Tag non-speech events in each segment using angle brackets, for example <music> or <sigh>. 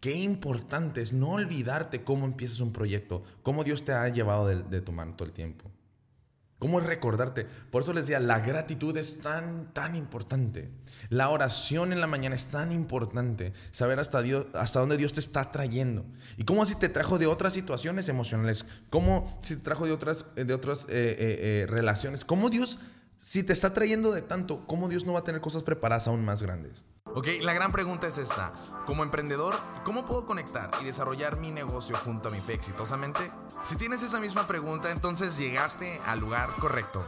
Qué importante es no olvidarte cómo empiezas un proyecto, cómo Dios te ha llevado de, tu mano todo el tiempo. ¿Cómo es recordarte? Por eso les decía, la gratitud es tan, tan importante. La oración en la mañana es tan importante. Saber hasta, Dios, hasta dónde Dios te está trayendo. Y cómo así te trajo de otras situaciones emocionales. Cómo si te trajo de otras, de otras eh, eh, eh, relaciones. Cómo Dios, si te está trayendo de tanto, cómo Dios no va a tener cosas preparadas aún más grandes. Ok, la gran pregunta es esta. Como emprendedor, ¿cómo puedo conectar y desarrollar mi negocio junto a mi fe exitosamente? Si tienes esa misma pregunta, entonces llegaste al lugar correcto.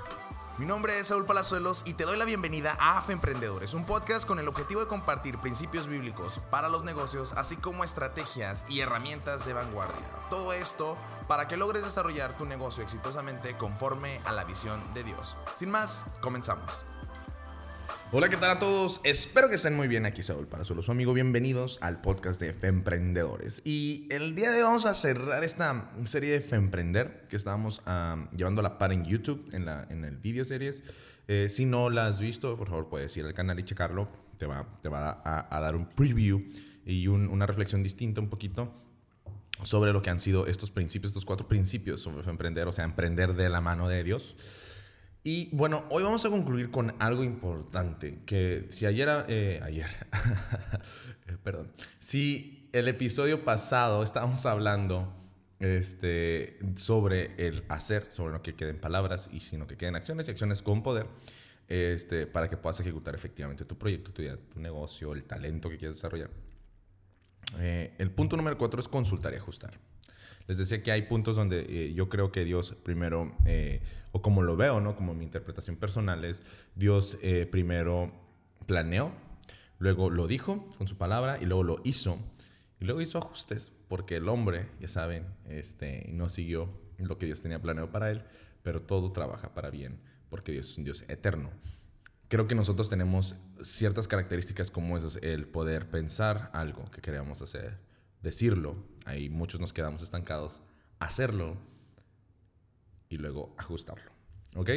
Mi nombre es Saúl Palazuelos y te doy la bienvenida a AFE Emprendedores, un podcast con el objetivo de compartir principios bíblicos para los negocios, así como estrategias y herramientas de vanguardia. Todo esto para que logres desarrollar tu negocio exitosamente conforme a la visión de Dios. Sin más, comenzamos. Hola, ¿qué tal a todos? Espero que estén muy bien. Aquí Saúl para solo su amigo. Bienvenidos al podcast de Femprendedores. Y el día de hoy vamos a cerrar esta serie de Femprender que estábamos uh, llevando a la par en YouTube, en, la, en el video series. Eh, si no la has visto, por favor puedes ir al canal y checarlo. Te va, te va a, dar un preview y un, una reflexión distinta un poquito sobre lo que han sido estos principios, estos cuatro principios sobre emprender, o sea, emprender de la mano de Dios. Y bueno, hoy vamos a concluir con algo importante, que si ayer, eh, ayer, <laughs> perdón, si el episodio pasado estábamos hablando este, sobre el hacer, sobre lo que queden palabras y sino que queden acciones y acciones con poder, este, para que puedas ejecutar efectivamente tu proyecto, tu, tu negocio, el talento que quieres desarrollar. Eh, el punto número cuatro es consultar y ajustar. Les decía que hay puntos donde eh, yo creo que Dios primero, eh, o como lo veo, ¿no? Como mi interpretación personal es, Dios eh, primero planeó, luego lo dijo con su palabra y luego lo hizo. Y luego hizo ajustes, porque el hombre, ya saben, este, no siguió lo que Dios tenía planeado para él, pero todo trabaja para bien, porque Dios es un Dios eterno. Creo que nosotros tenemos ciertas características como esas, el poder pensar algo que queremos hacer, decirlo, ahí muchos nos quedamos estancados, hacerlo y luego ajustarlo. ¿Ok?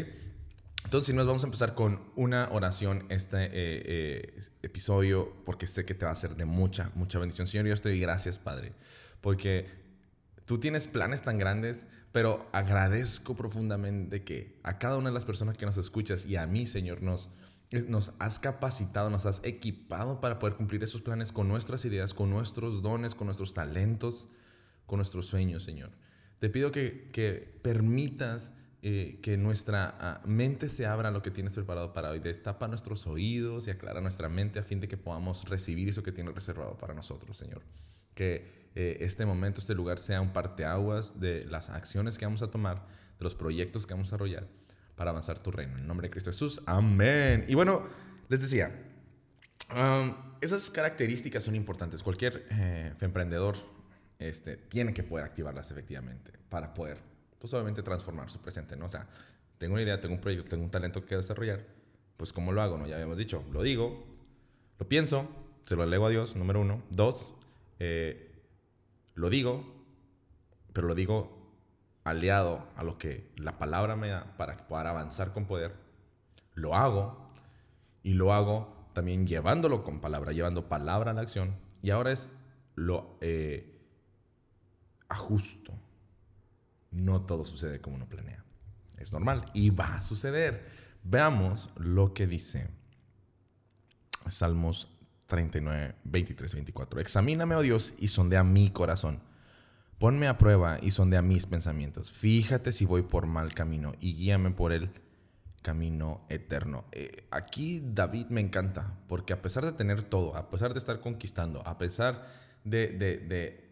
Entonces, nos vamos a empezar con una oración este eh, eh, episodio, porque sé que te va a ser de mucha, mucha bendición. Señor, yo te doy gracias, Padre, porque tú tienes planes tan grandes, pero agradezco profundamente que a cada una de las personas que nos escuchas y a mí, Señor, nos, nos has capacitado, nos has equipado para poder cumplir esos planes con nuestras ideas, con nuestros dones, con nuestros talentos, con nuestros sueños, Señor. Te pido que, que permitas eh, que nuestra uh, mente se abra a lo que tienes preparado para hoy. Destapa nuestros oídos y aclara nuestra mente a fin de que podamos recibir eso que tienes reservado para nosotros, Señor. Que eh, este momento, este lugar sea un parteaguas de las acciones que vamos a tomar, de los proyectos que vamos a desarrollar para avanzar tu reino. En nombre de Cristo Jesús. Amén. Y bueno, les decía, um, esas características son importantes. Cualquier eh, emprendedor este, tiene que poder activarlas efectivamente para poder, pues obviamente, transformar su presente. ¿no? O sea, tengo una idea, tengo un proyecto, tengo un talento que desarrollar. Pues, ¿cómo lo hago? ¿no? Ya habíamos dicho, lo digo, lo pienso, se lo alego a Dios, número uno. Dos, eh, lo digo, pero lo digo aliado a lo que la palabra me da para poder avanzar con poder, lo hago y lo hago también llevándolo con palabra, llevando palabra a la acción y ahora es lo eh, ajusto. No todo sucede como uno planea. Es normal y va a suceder. Veamos lo que dice Salmos 39, 23, 24. Examíname, oh Dios, y sondea mi corazón Ponme a prueba y sondea mis pensamientos. Fíjate si voy por mal camino y guíame por el camino eterno. Eh, aquí David me encanta, porque a pesar de tener todo, a pesar de estar conquistando, a pesar de, de,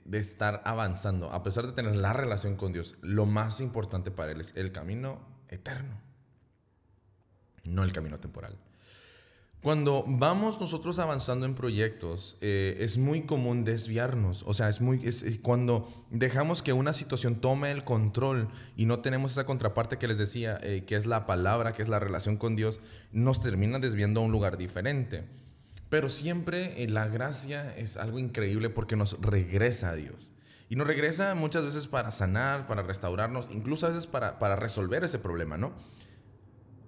de, estar avanzando, a pesar de tener la relación con Dios, lo más importante para él es el camino eterno, no el camino temporal. Cuando vamos nosotros avanzando en proyectos, eh, es muy común desviarnos. O sea, es muy es, cuando dejamos que una situación tome el control y no tenemos esa contraparte que les decía, eh, que es la palabra, que es la relación con Dios, nos termina desviando a un lugar diferente. Pero siempre eh, la gracia es algo increíble porque nos regresa a Dios. Y nos regresa muchas veces para sanar, para restaurarnos, incluso a veces para, para resolver ese problema, ¿no?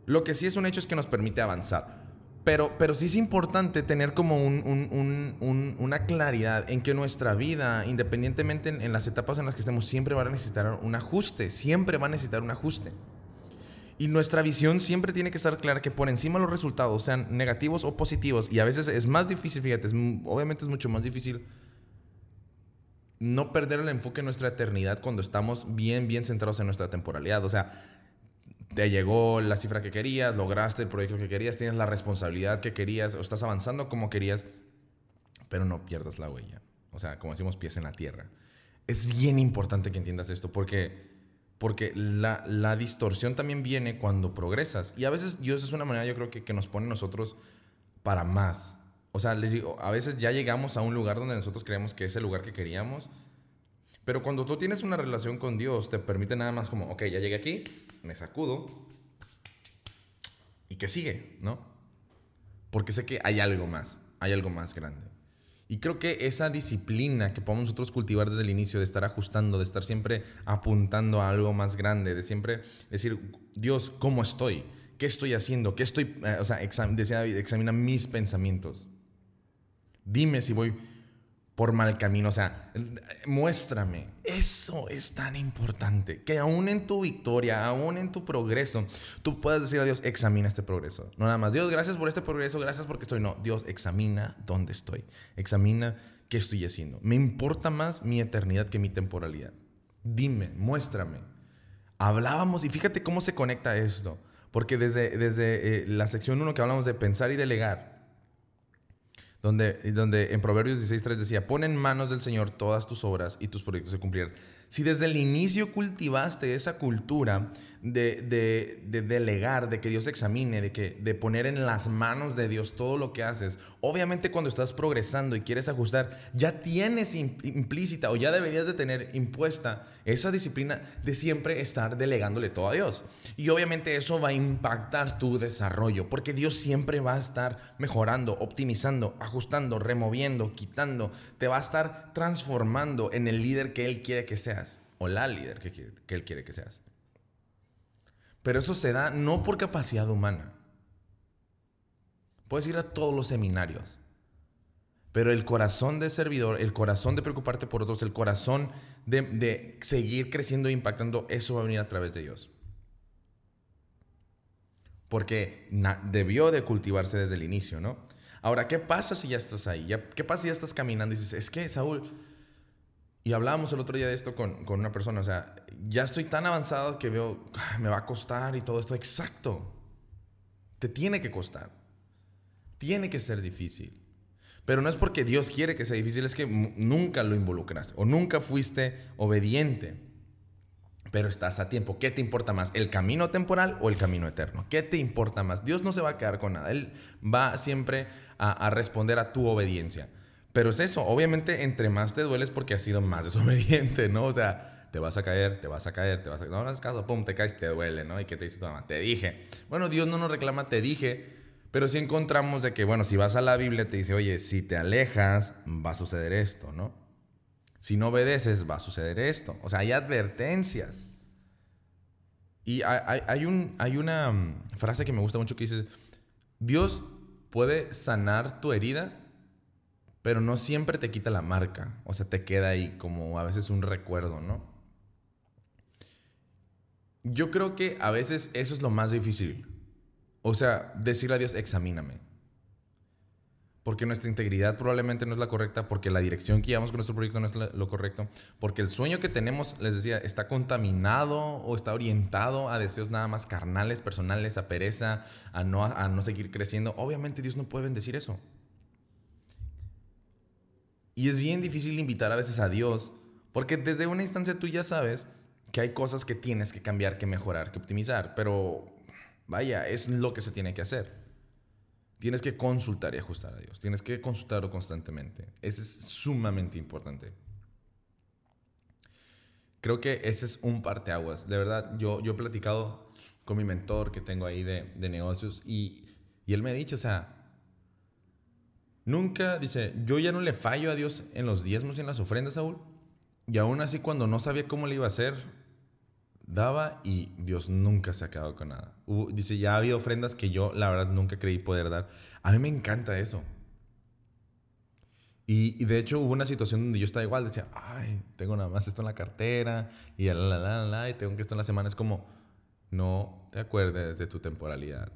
Lo que sí es un hecho es que nos permite avanzar. Pero, pero sí es importante tener como una claridad en que nuestra vida, independientemente en, las etapas en las que estemos, siempre va a necesitar un ajuste, siempre va a necesitar un ajuste. Y nuestra visión siempre tiene que estar clara que por encima los resultados sean negativos o positivos, y a veces es más difícil, fíjate, obviamente es mucho más difícil no perder el enfoque en nuestra eternidad cuando estamos bien, bien centrados en nuestra temporalidad. O sea, te llegó la cifra que querías, lograste el proyecto que querías, tienes la responsabilidad que querías, o estás avanzando como querías, pero no pierdas la huella. O sea, como decimos, pies en la tierra. Es bien importante que entiendas esto porque, porque la, la distorsión también viene cuando progresas. Y a veces Dios es una manera, yo creo que, que nos pone nosotros para más. O sea, les digo, a veces ya llegamos a un lugar donde nosotros creemos que es el lugar que queríamos. Pero cuando tú tienes una relación con Dios, te permite nada más como, ok, ya llegué aquí, me sacudo y que sigue, ¿no? Porque sé que hay algo más, hay algo más grande. Y creo que esa disciplina que podemos nosotros cultivar desde el inicio, de estar ajustando, de estar siempre apuntando a algo más grande, de siempre decir, Dios, ¿cómo estoy? ¿Qué estoy haciendo? ¿Qué estoy, eh, o sea, examina mis pensamientos. Dime si voy por mal camino. O sea, muéstrame. Eso es tan importante. Que aún en tu victoria, aún en tu progreso, tú puedas decir a Dios, examina este progreso. No nada más, Dios, gracias por este progreso, gracias porque estoy. No, Dios, examina dónde estoy. Examina qué estoy haciendo. Me importa más mi eternidad que mi temporalidad. Dime, muéstrame. Hablábamos y fíjate cómo se conecta esto. Porque desde, desde eh, la sección 1 que hablamos de pensar y delegar, donde, donde en Proverbios 16.3 decía, pon en manos del Señor todas tus obras y tus proyectos se cumplirán. Si desde el inicio cultivaste esa cultura de, de, delegar, de que Dios examine, de, que, de poner en las manos de Dios todo lo que haces, obviamente cuando estás progresando y quieres ajustar, ya tienes implícita o ya deberías de tener impuesta esa disciplina de siempre estar delegándole todo a Dios. Y obviamente eso va a impactar tu desarrollo, porque Dios siempre va a estar mejorando, optimizando, ajustando, removiendo, quitando, te va a estar transformando en el líder que Él quiere que seas o la líder que, Él quiere que seas. Pero eso se da no por capacidad humana. Puedes ir a todos los seminarios. Pero el corazón de servidor, el corazón de preocuparte por otros, el corazón de, seguir creciendo e impactando, eso va a venir a través de Dios. Porque debió de cultivarse desde el inicio, ¿no? Ahora, ¿qué pasa si ya estás ahí? ¿Qué pasa si ya estás caminando y dices, es que, Saúl, y hablábamos el otro día de esto con, con, una persona, o sea, ya estoy tan avanzado que veo, ah, me va a costar y todo esto. Exacto. Te tiene que costar. Tiene que ser difícil. Pero no es porque Dios quiere que sea difícil, es que nunca lo involucraste o nunca fuiste obediente. Pero estás a tiempo. ¿Qué te importa más? ¿El camino temporal o el camino eterno? ¿Qué te importa más? Dios no se va a quedar con nada. Él va siempre a, a responder a tu obediencia. Pero es eso, obviamente entre más te dueles porque has sido más <laughs> desobediente, ¿no? O sea, te vas a caer, te vas a caer, te vas a. No, no haces caso, pum, te caes, te duele, ¿no? ¿Y qué te dice tu mamá? Te dije. Bueno, Dios no nos reclama, te dije, pero sí encontramos de que, bueno, si vas a la Biblia te dice, oye, si te alejas, va a suceder esto, ¿no? Si no obedeces, va a suceder esto. O sea, hay advertencias. Y hay, hay una mm, frase que me gusta mucho que dice, Dios puede sanar tu herida pero no siempre te quita la marca, o sea, te queda ahí como a veces un recuerdo, ¿no? Yo creo que a veces eso es lo más difícil. O sea, decirle a Dios, examíname. Porque nuestra integridad probablemente no es la correcta, porque la dirección que llevamos con nuestro proyecto no es lo correcto, porque el sueño que tenemos, les decía, está contaminado o está orientado a deseos nada más carnales, personales, a pereza, a no, a no seguir creciendo. Obviamente Dios no puede bendecir eso. Y es bien difícil invitar a veces a Dios, porque desde una instancia tú ya sabes que hay cosas que tienes que cambiar, que mejorar, que optimizar, pero vaya, es lo que se tiene que hacer. Tienes que consultar y ajustar a Dios, tienes que consultarlo constantemente. Eso es sumamente importante. Creo que ese es un parteaguas. De verdad, yo, yo he platicado con mi mentor que tengo ahí de, de negocios y, y él me ha dicho, o sea, Nunca, dice, yo ya no le fallo a Dios en los diezmos y en las ofrendas, Saúl. Y aún así, cuando no sabía cómo le iba a hacer, daba y Dios nunca se ha quedado con nada. dice, ya ha habido ofrendas que yo la verdad nunca creí poder dar. A mí me encanta eso. Y, de hecho hubo una situación donde yo estaba igual, decía, ay, tengo nada más esto en la cartera y la, la, la, la, y tengo que esto en la semana. Es como, no te acuerdes de tu temporalidad.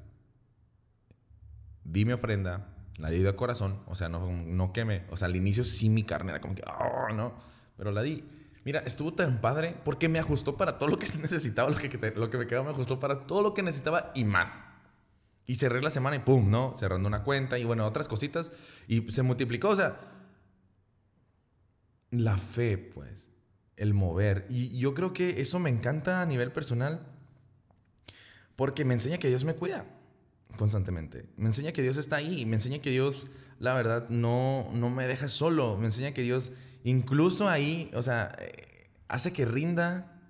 Di mi ofrenda, la di de corazón, o sea, no, no queme, o sea, al inicio sí mi carne era como que, oh, no, pero la di. Mira, estuvo tan padre porque me ajustó para todo lo que <laughs> necesitaba, lo que, lo que me quedaba me ajustó para todo lo que necesitaba y más. Y cerré la semana y pum, ¿no? Cerrando una cuenta y bueno, otras cositas. Y se multiplicó, o sea, la fe, pues, el mover. Y yo creo que eso me encanta a nivel personal porque me enseña que Dios me cuida constantemente. Me enseña que Dios está ahí, me enseña que Dios, la verdad, no, no me deja solo. Me enseña que Dios, incluso ahí, o sea, eh, hace que rinda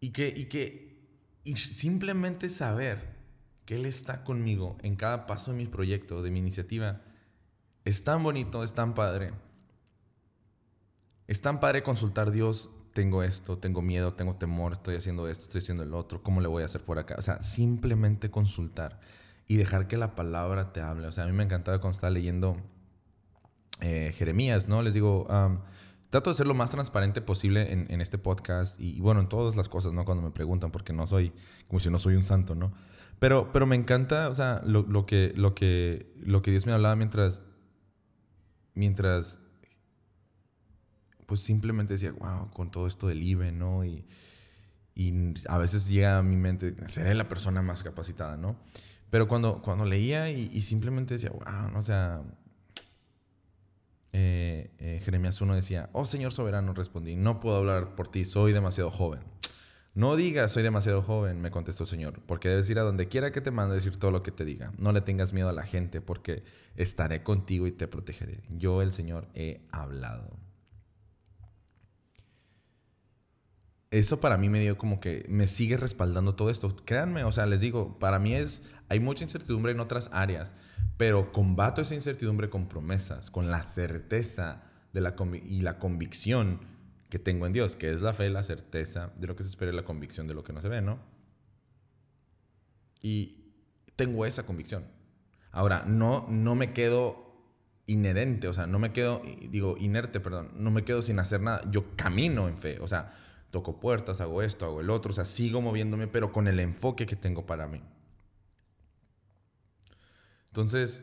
y que, y que y simplemente saber que Él está conmigo en cada paso de mi proyecto, de mi iniciativa, es tan bonito, es tan padre. Es tan padre consultar Dios, tengo esto, tengo miedo, tengo temor, estoy haciendo esto, estoy haciendo el otro, ¿cómo le voy a hacer por acá? O sea, simplemente consultar y dejar que la palabra te hable. O sea, a mí me encantaba cuando estaba leyendo eh, Jeremías, ¿no? Les digo, trato de ser lo más transparente posible en, este podcast y, bueno, en todas las cosas, ¿no? Cuando me preguntan, porque no soy, como si no soy un santo, ¿no? Pero, pero me encanta, o sea, lo, lo, que, lo, que, lo que Dios me hablaba mientras, mientras pues simplemente decía, wow, con todo esto del IBE, ¿no? Y, a veces llega a mi mente, seré la persona más capacitada, ¿no? Pero cuando, cuando leía y, simplemente decía, wow, ¿no? o sea, eh, eh, Jeremías 1 decía, oh Señor soberano, respondí, no puedo hablar por ti, soy demasiado joven. No digas, soy demasiado joven, me contestó el Señor, porque debes ir a donde quiera que te mande decir todo lo que te diga. No le tengas miedo a la gente, porque estaré contigo y te protegeré. Yo, el Señor, he hablado. Eso para mí me dio como que me sigue respaldando todo esto. Créanme, o sea, les digo, para mí es, hay mucha incertidumbre en otras áreas, pero combato esa incertidumbre con promesas, con la certeza de la y la convicción que tengo en Dios, que es la fe, la certeza de lo que se espera y la convicción de lo que no se ve, ¿no? Y tengo esa convicción. Ahora, no, no me quedo inherente, o sea, no me quedo, digo, inerte, perdón, no me quedo sin hacer nada, yo camino en fe, o sea, toco puertas, hago esto, hago el otro, o sea, sigo moviéndome, pero con el enfoque que tengo para mí. Entonces,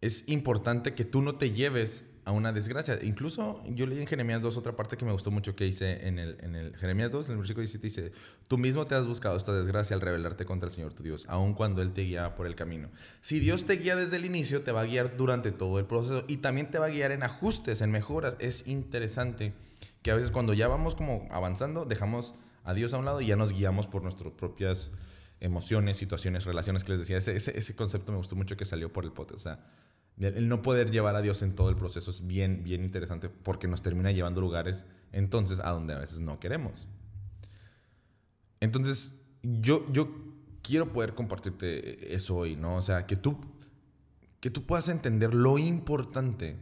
es importante que tú no te lleves a una desgracia. Incluso yo leí en Jeremías 2 otra parte que me gustó mucho que hice en el, en el Jeremías 2, en el versículo 17 dice, tú mismo te has buscado esta desgracia al rebelarte contra el Señor tu Dios, aun cuando Él te guía por el camino. Si Dios te guía desde el inicio, te va a guiar durante todo el proceso y también te va a guiar en ajustes, en mejoras. Es interesante que a veces cuando ya vamos como avanzando, dejamos a Dios a un lado y ya nos guiamos por nuestras propias emociones, situaciones, relaciones que les decía. Ese, ese, concepto me gustó mucho que salió por el podcast. O sea, el no poder llevar a Dios en todo el proceso es bien, bien interesante porque nos termina llevando lugares entonces a donde a veces no queremos. Entonces, yo, yo quiero poder compartirte eso hoy, ¿no? O sea, que tú, que tú puedas entender lo importante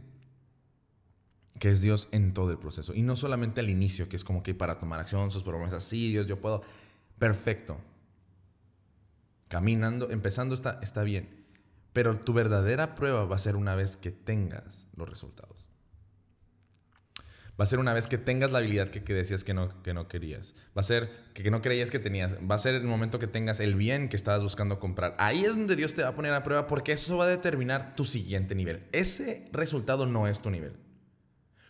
que es Dios en todo el proceso. Y no solamente al inicio, que es como que para tomar acción, sus promesas, sí, Dios, yo puedo. Perfecto. Caminando, empezando está, está bien. Pero tu verdadera prueba va a ser una vez que tengas los resultados. Va a ser una vez que tengas la habilidad que, decías que no, que no querías. Va a ser que, que, no creías que tenías. Va a ser el momento que tengas el bien que estabas buscando comprar. Ahí es donde Dios te va a poner a prueba porque eso va a determinar tu siguiente nivel. Ese resultado no es tu nivel.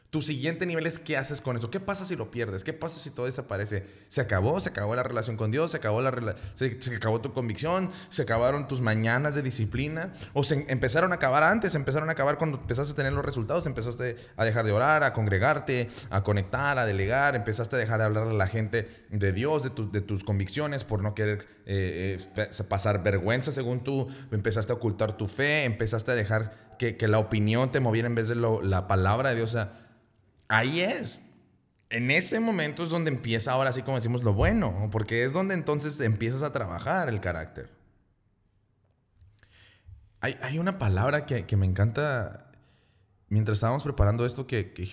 Tu siguiente nivel es qué haces con eso. ¿Qué pasa si lo pierdes? ¿Qué pasa si todo desaparece? ¿Se acabó? ¿Se acabó la relación con Dios? ¿Se acabó, la se, acabó tu convicción? ¿Se acabaron tus mañanas de disciplina? ¿O se empezaron a acabar antes? ¿Empezaron a acabar cuando empezaste a tener los resultados? ¿Empezaste a dejar de orar, a congregarte, a conectar, a delegar? ¿Empezaste a dejar de hablar a la gente de Dios, de, de tus convicciones por no querer eh, eh, pasar vergüenza según tú? ¿Empezaste a ocultar tu fe? ¿Empezaste a dejar que, que la opinión te moviera en vez de la palabra de Dios? Ahí es. En ese momento es donde empieza ahora así como decimos lo bueno, porque es donde entonces empiezas a trabajar el carácter. Hay, una palabra que, me encanta mientras estábamos preparando esto que, que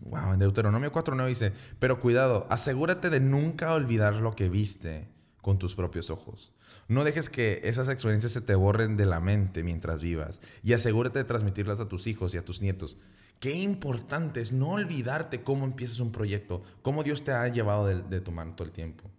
wow, en Deuteronomio 4.9 dice, pero cuidado, asegúrate de nunca olvidar lo que viste con tus propios ojos. No dejes que esas experiencias se te borren de la mente mientras vivas y asegúrate de transmitirlas a tus hijos y a tus nietos. Qué importante es no olvidarte cómo empiezas un proyecto, cómo Dios te ha llevado de, tu mano todo el tiempo.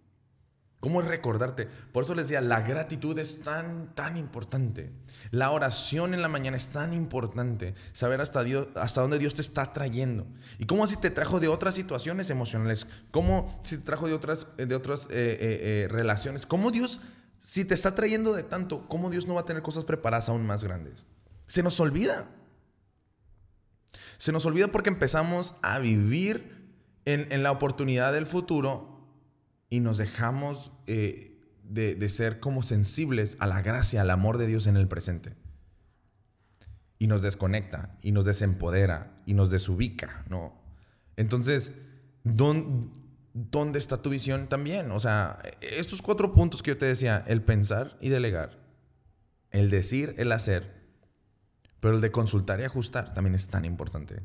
¿Cómo es recordarte? Por eso les decía, la gratitud es tan, tan importante. La oración en la mañana es tan importante. Saber hasta, Dios, hasta dónde Dios te está trayendo. Y cómo si te trajo de otras situaciones emocionales. Cómo si te trajo de otras, de otras eh, eh, eh, relaciones. Cómo Dios, si te está trayendo de tanto, cómo Dios no va a tener cosas preparadas aún más grandes. Se nos olvida. Se nos olvida porque empezamos a vivir en, en la oportunidad del futuro y nos dejamos eh, de, de, ser como sensibles a la gracia, al amor de Dios en el presente. Y nos desconecta, y nos desempodera, y nos desubica, ¿no? Entonces, ¿dónde está tu visión también? O sea, estos cuatro puntos que yo te decía, el pensar y delegar, el decir, el hacer, pero el de consultar y ajustar también es tan importante.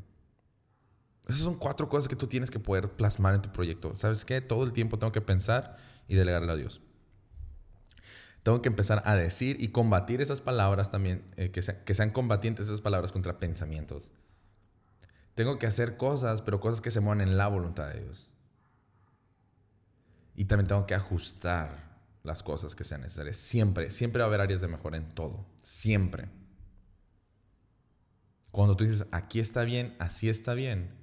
Esas son cuatro cosas que tú tienes que poder plasmar en tu proyecto. ¿Sabes qué? Todo el tiempo tengo que pensar y delegarle a Dios. Tengo que empezar a decir y combatir esas palabras también, eh, que, que sean combatientes esas palabras contra pensamientos. Tengo que hacer cosas, pero cosas que se muevan en la voluntad de Dios. Y también tengo que ajustar las cosas que sean necesarias. Siempre, siempre va a haber áreas de mejora en todo. Siempre. Cuando tú dices, aquí está bien, así está bien,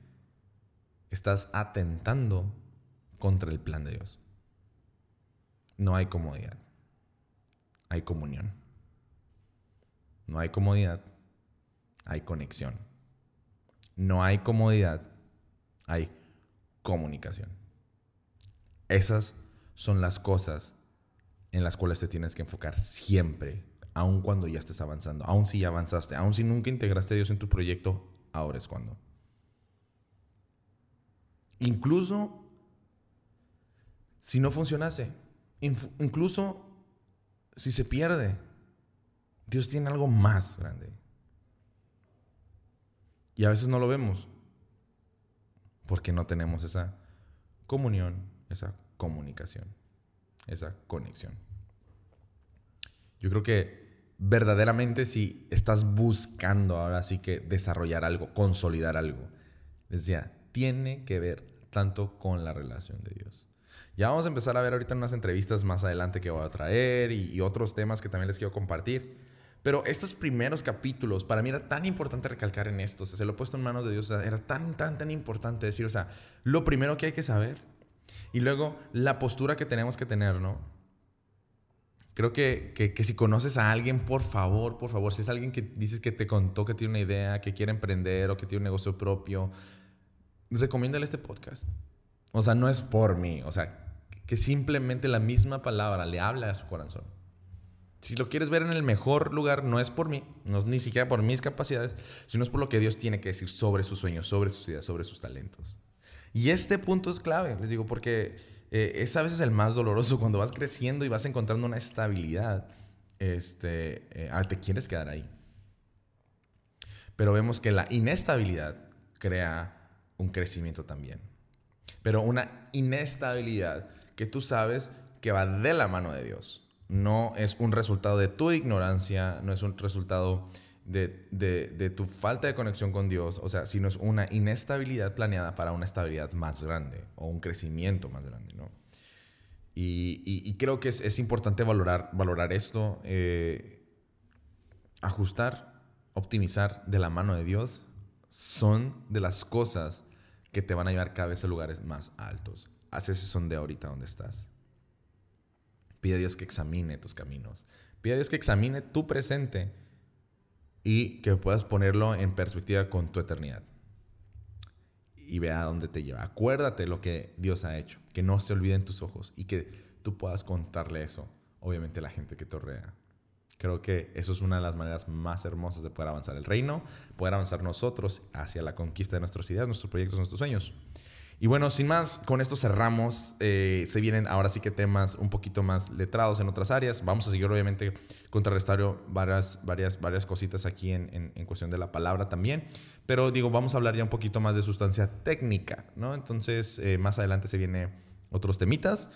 estás atentando contra el plan de Dios. No hay comodidad, hay comunión. No hay comodidad, hay conexión. No hay comodidad, hay comunicación. Esas son las cosas en las cuales te tienes que enfocar siempre, aun cuando ya estés avanzando, aun si ya avanzaste, aun si nunca integraste a Dios en tu proyecto, ahora es cuando. Incluso si no funcionase, incluso si se pierde, Dios tiene algo más grande. Y a veces no lo vemos porque no tenemos esa comunión, esa comunicación, esa conexión. Yo creo que verdaderamente si estás buscando ahora sí que desarrollar algo, consolidar algo, decía, tiene que ver tanto con la relación de Dios. Ya vamos a empezar a ver ahorita unas entrevistas más adelante que voy a traer y, otros temas que también les quiero compartir. Pero estos primeros capítulos, para mí era tan importante recalcar en esto, se lo he puesto en manos de Dios, era tan, tan, tan importante decir, o sea, lo primero que hay que saber y luego la postura que tenemos que tener, ¿no? Creo que, que, que, si conoces a alguien, por favor, por favor, si es alguien que dices que te contó que tiene una idea, que quiere emprender o que tiene un negocio propio, recomiéndale este podcast. O sea, no es por mí, o sea, que simplemente la misma palabra le habla a su corazón. Si lo quieres ver en el mejor lugar, no es por mí, no es ni siquiera por mis capacidades, sino es por lo que Dios tiene que decir sobre sus sueños, sobre sus ideas, sobre sus talentos. Y este punto es clave, les digo, porque eh, es a veces el más doloroso cuando vas creciendo y vas encontrando una estabilidad. Este, eh, ah, te quieres quedar ahí. Pero vemos que la inestabilidad crea un crecimiento también. Pero una inestabilidad que tú sabes que va de la mano de Dios. No es un resultado de tu ignorancia, no es un resultado de, de, tu falta de conexión con Dios, o sea, sino es una inestabilidad planeada para una estabilidad más grande o un crecimiento más grande, ¿no? Y, y, creo que es, es, importante valorar, valorar esto, eh, ajustar, optimizar de la mano de Dios son de las cosas que te van a llevar cada vez a lugares más altos. Haz ese sondeo ahorita donde estás. Pide a Dios que examine tus caminos. Pide a Dios que examine tu presente y que puedas ponerlo en perspectiva con tu eternidad. Y vea dónde te lleva. Acuérdate lo que Dios ha hecho. Que no se olviden tus ojos y que tú puedas contarle eso, obviamente, a la gente que te rodea. Creo que eso es una de las maneras más hermosas de poder avanzar el reino, poder avanzar nosotros hacia la conquista de nuestras ideas, nuestros proyectos, nuestros sueños. Y bueno, sin más, con esto cerramos. Eh, se vienen ahora sí que temas un poquito más letrados en otras áreas. Vamos a seguir obviamente contrarrestando varias, varias, varias cositas aquí en, en, cuestión de la palabra también. Pero digo, vamos a hablar ya un poquito más de sustancia técnica, ¿no? Entonces, eh, más adelante se vienen otros temitas.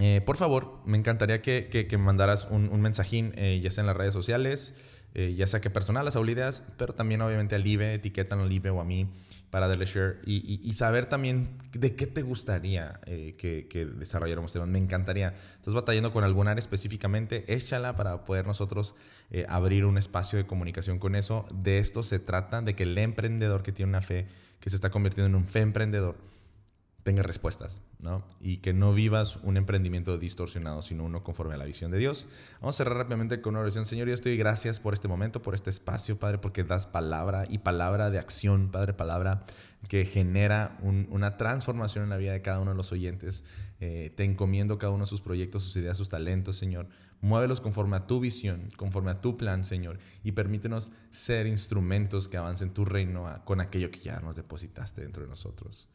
Eh, por favor, me encantaría que, que, mandaras un, un mensajín, ya sea en las redes sociales, ya sea que personal, las ideas, pero también obviamente al IBE, etiquetan al IBE o a mí para darle share y, saber también de qué te gustaría eh, que, que, desarrolláramos. Me encantaría. Estás batallando con algún área específicamente, échala para poder nosotros eh, abrir un espacio de comunicación con eso. De esto se trata, de que el emprendedor que tiene una fe, que se está convirtiendo en un fe emprendedor, tenga respuestas, ¿no? Y que no vivas un emprendimiento distorsionado, sino uno conforme a la visión de Dios. Vamos a cerrar rápidamente con una oración. Señor, yo estoy gracias por este momento, por este espacio, Padre, porque das palabra y palabra de acción, Padre, palabra que genera una transformación en la vida de cada uno de los oyentes. Eh, te encomiendo cada uno de sus proyectos, sus ideas, sus talentos, Señor. Muévelos conforme a tu visión, conforme a tu plan, Señor, y permítenos ser instrumentos que avancen tu reino con aquello que ya nos depositaste dentro de nosotros.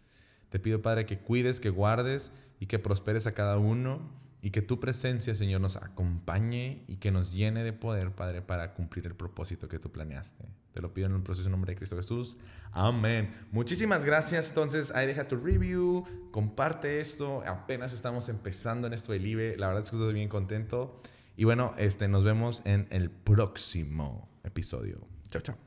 Te pido, Padre, que cuides, que guardes y que prosperes a cada uno y que tu presencia, Señor, nos acompañe y que nos llene de poder, Padre, para cumplir el propósito que tú planeaste. Te lo pido en el proceso nombre de Cristo Jesús. Amén. Muchísimas gracias. Entonces, ahí deja tu review, comparte esto. Apenas estamos empezando en esto del IBE. La verdad es que estoy bien contento. Y bueno, este, nos vemos en el próximo episodio. Chao, chao.